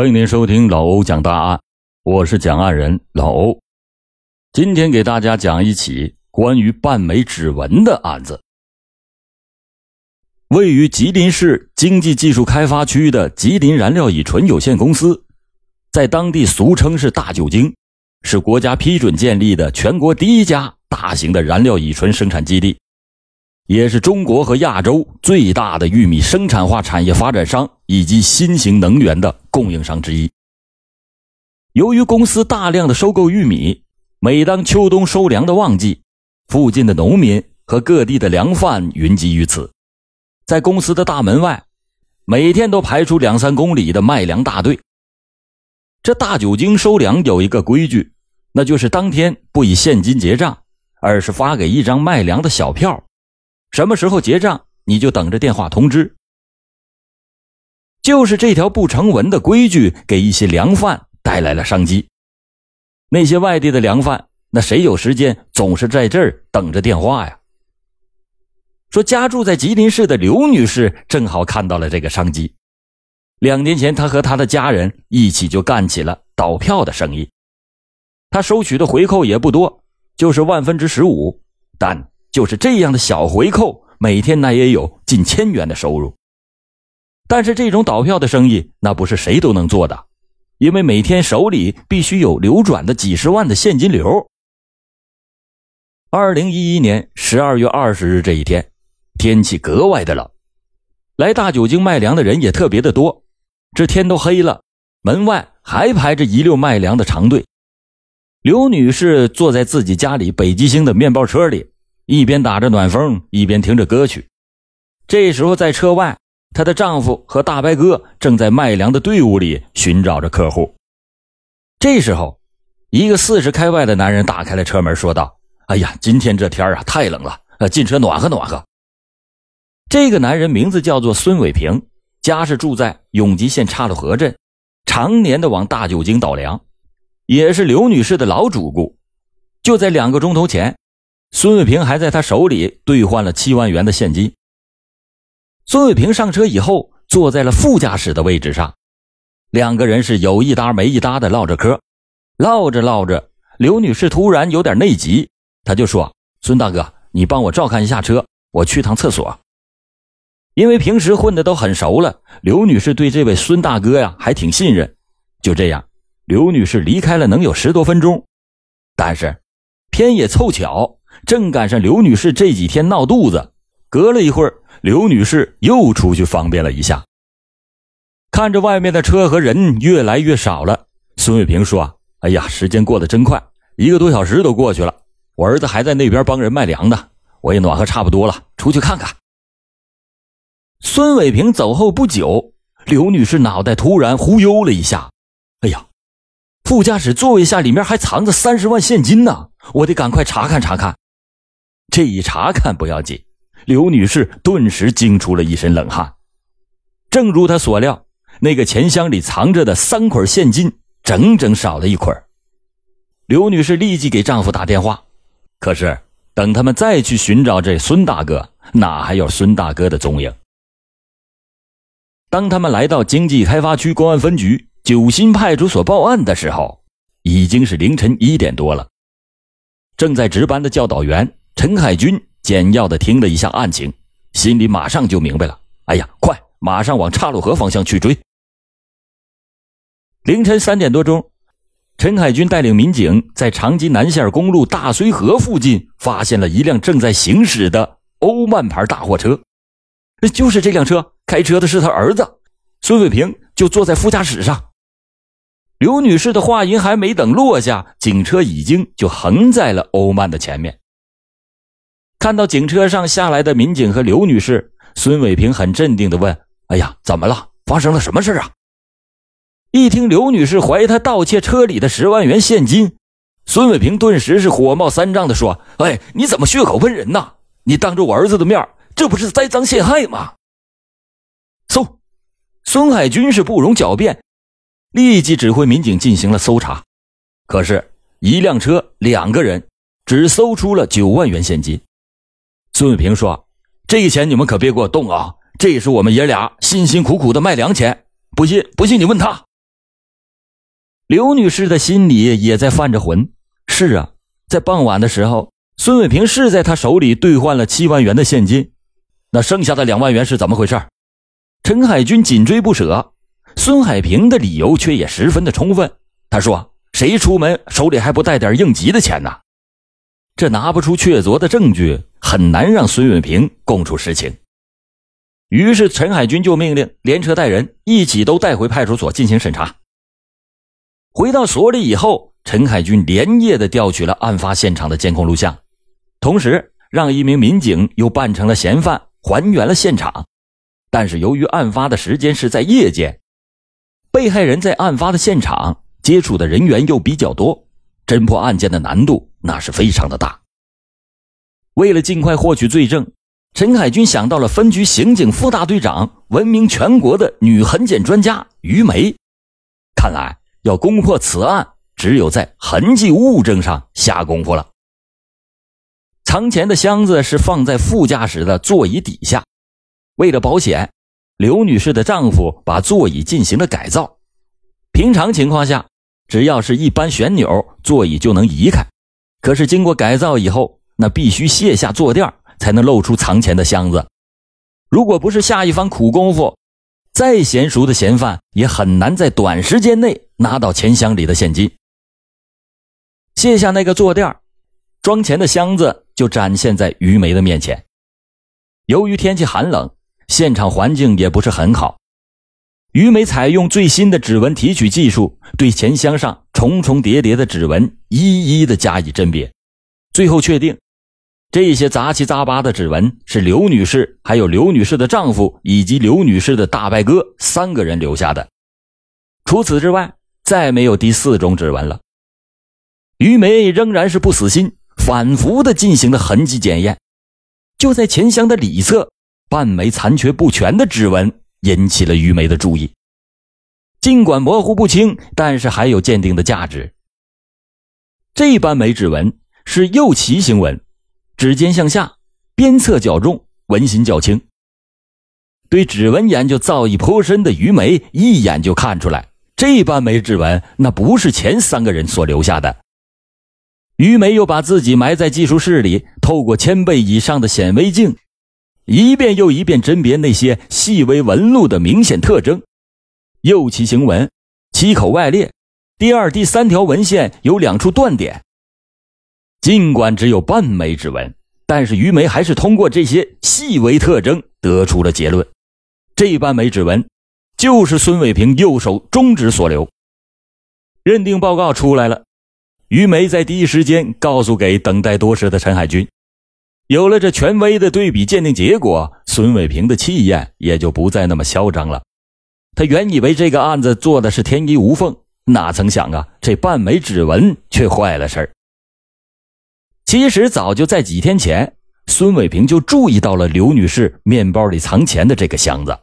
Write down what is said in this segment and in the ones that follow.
欢迎您收听老欧讲大案，我是讲案人老欧。今天给大家讲一起关于半枚指纹的案子。位于吉林市经济技术开发区的吉林燃料乙醇有限公司，在当地俗称是大酒精，是国家批准建立的全国第一家大型的燃料乙醇生产基地，也是中国和亚洲最大的玉米生产化产业发展商以及新型能源的。供应商之一。由于公司大量的收购玉米，每当秋冬收粮的旺季，附近的农民和各地的粮贩云集于此。在公司的大门外，每天都排出两三公里的卖粮大队。这大酒精收粮有一个规矩，那就是当天不以现金结账，而是发给一张卖粮的小票。什么时候结账，你就等着电话通知。就是这条不成文的规矩，给一些粮贩带来了商机。那些外地的粮贩，那谁有时间总是在这儿等着电话呀？说家住在吉林市的刘女士正好看到了这个商机。两年前，她和她的家人一起就干起了倒票的生意。她收取的回扣也不多，就是万分之十五，但就是这样的小回扣，每天那也有近千元的收入。但是这种倒票的生意，那不是谁都能做的，因为每天手里必须有流转的几十万的现金流。二零一一年十二月二十日这一天，天气格外的冷，来大酒精卖粮的人也特别的多。这天都黑了，门外还排着一溜卖粮的长队。刘女士坐在自己家里北极星的面包车里，一边打着暖风，一边听着歌曲。这时候在车外。她的丈夫和大白哥正在卖粮的队伍里寻找着客户。这时候，一个四十开外的男人打开了车门，说道：“哎呀，今天这天啊，太冷了，呃，进车暖和暖和。”这个男人名字叫做孙伟平，家是住在永吉县岔路河镇，常年的往大酒精倒粮，也是刘女士的老主顾。就在两个钟头前，孙伟平还在他手里兑换了七万元的现金。孙伟平上车以后，坐在了副驾驶的位置上，两个人是有一搭没一搭的唠着嗑，唠着唠着，刘女士突然有点内急，她就说：“孙大哥，你帮我照看一下车，我去趟厕所。”因为平时混的都很熟了，刘女士对这位孙大哥呀还挺信任。就这样，刘女士离开了能有十多分钟，但是偏也凑巧，正赶上刘女士这几天闹肚子，隔了一会儿。刘女士又出去方便了一下，看着外面的车和人越来越少了，孙伟平说：“哎呀，时间过得真快，一个多小时都过去了。我儿子还在那边帮人卖粮呢，我也暖和差不多了，出去看看。”孙伟平走后不久，刘女士脑袋突然忽悠了一下：“哎呀，副驾驶座位下里面还藏着三十万现金呢，我得赶快查看查看。”这一查看不要紧。刘女士顿时惊出了一身冷汗，正如她所料，那个钱箱里藏着的三捆现金整整少了一捆。刘女士立即给丈夫打电话，可是等他们再去寻找这孙大哥，哪还有孙大哥的踪影？当他们来到经济开发区公安分局九新派出所报案的时候，已经是凌晨一点多了。正在值班的教导员陈海军。简要的听了一下案情，心里马上就明白了。哎呀，快，马上往岔路河方向去追！凌晨三点多钟，陈海军带领民警在长吉南线公路大绥河附近发现了一辆正在行驶的欧曼牌大货车，就是这辆车，开车的是他儿子孙伟平，就坐在副驾驶上。刘女士的话音还没等落下，警车已经就横在了欧曼的前面。看到警车上下来的民警和刘女士，孙伟平很镇定的问：“哎呀，怎么了？发生了什么事啊？”一听刘女士怀疑他盗窃车里的十万元现金，孙伟平顿时是火冒三丈的说：“哎，你怎么血口喷人呢？你当着我儿子的面，这不是栽赃陷害吗？”搜，孙海军是不容狡辩，立即指挥民警进行了搜查。可是，一辆车，两个人，只搜出了九万元现金。孙伟平说：“这个钱你们可别给我动啊！这是我们爷俩辛辛苦苦的卖粮钱。不信，不信你问他。”刘女士的心里也在犯着浑。是啊，在傍晚的时候，孙伟平是在他手里兑换了七万元的现金，那剩下的两万元是怎么回事？陈海军紧追不舍，孙海平的理由却也十分的充分。他说：“谁出门手里还不带点应急的钱呢？”这拿不出确凿的证据，很难让孙伟平供出实情。于是陈海军就命令连车带人一起都带回派出所进行审查。回到所里以后，陈海军连夜的调取了案发现场的监控录像，同时让一名民警又扮成了嫌犯还原了现场。但是由于案发的时间是在夜间，被害人在案发的现场接触的人员又比较多，侦破案件的难度那是非常的大。为了尽快获取罪证，陈海军想到了分局刑警副大队长、闻名全国的女痕检专家于梅。看来要攻破此案，只有在痕迹物证上下功夫了。藏钱的箱子是放在副驾驶的座椅底下。为了保险，刘女士的丈夫把座椅进行了改造。平常情况下，只要是一般旋钮，座椅就能移开。可是经过改造以后，那必须卸下坐垫才能露出藏钱的箱子。如果不是下一番苦功夫，再娴熟的嫌犯也很难在短时间内拿到钱箱里的现金。卸下那个坐垫，装钱的箱子就展现在于梅的面前。由于天气寒冷。现场环境也不是很好，于梅采用最新的指纹提取技术，对钱箱上重重叠叠的指纹一一的加以甄别，最后确定，这些杂七杂八的指纹是刘女士、还有刘女士的丈夫以及刘女士的大伯哥三个人留下的，除此之外，再没有第四种指纹了。于梅仍然是不死心，反复的进行了痕迹检验，就在钱箱的里侧。半枚残缺不全的指纹引起了于梅的注意，尽管模糊不清，但是还有鉴定的价值。这半枚指纹是右旗形纹，指尖向下，边侧较重，纹心较轻。对指纹研究造诣颇深的于梅一眼就看出来，这半枚指纹那不是前三个人所留下的。于梅又把自己埋在技术室里，透过千倍以上的显微镜。一遍又一遍甄别那些细微纹路的明显特征，右旗形纹，七口外裂，第二、第三条纹线有两处断点。尽管只有半枚指纹，但是于梅还是通过这些细微特征得出了结论：这半枚指纹就是孙伟平右手中指所留。认定报告出来了，于梅在第一时间告诉给等待多时的陈海军。有了这权威的对比鉴定结果，孙伟平的气焰也就不再那么嚣张了。他原以为这个案子做的是天衣无缝，哪曾想啊，这半枚指纹却坏了事儿。其实早就在几天前，孙伟平就注意到了刘女士面包里藏钱的这个箱子。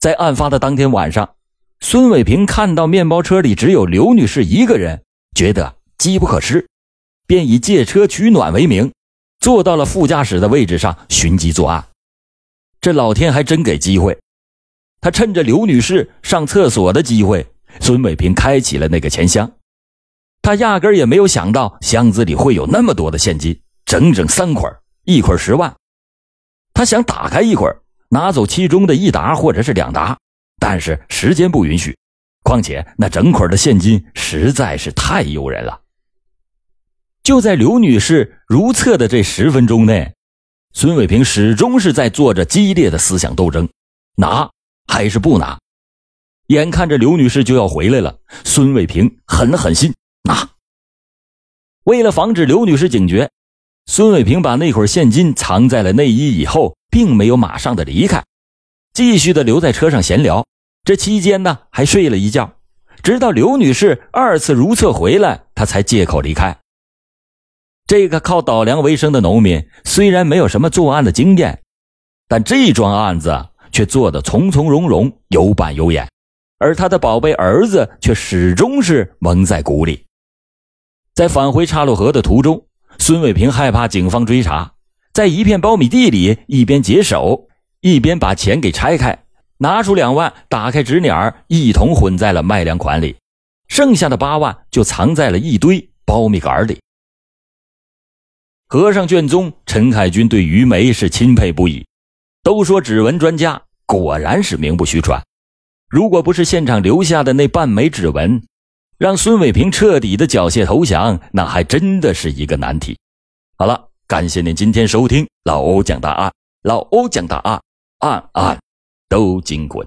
在案发的当天晚上，孙伟平看到面包车里只有刘女士一个人，觉得机不可失，便以借车取暖为名。坐到了副驾驶的位置上寻机作案，这老天还真给机会。他趁着刘女士上厕所的机会，孙伟平开启了那个钱箱。他压根也没有想到箱子里会有那么多的现金，整整三捆，一捆十万。他想打开一捆，拿走其中的一沓或者是两沓，但是时间不允许，况且那整捆的现金实在是太诱人了。就在刘女士如厕的这十分钟内，孙伟平始终是在做着激烈的思想斗争：拿还是不拿？眼看着刘女士就要回来了，孙伟平狠了狠心拿。为了防止刘女士警觉，孙伟平把那会儿现金藏在了内衣以后，并没有马上的离开，继续的留在车上闲聊。这期间呢，还睡了一觉，直到刘女士二次如厕回来，他才借口离开。这个靠倒粮为生的农民虽然没有什么作案的经验，但这桩案子却做得从从容容、有板有眼，而他的宝贝儿子却始终是蒙在鼓里。在返回岔路河的途中，孙伟平害怕警方追查，在一片苞米地里一边解手，一边把钱给拆开，拿出两万，打开纸捻一同混在了卖粮款里，剩下的八万就藏在了一堆苞米杆里。合上卷宗陈海军对于梅是钦佩不已，都说指纹专家，果然是名不虚传。如果不是现场留下的那半枚指纹，让孙伟平彻底的缴械投降，那还真的是一个难题。好了，感谢您今天收听老欧讲大案，老欧讲大案，案案都惊魂。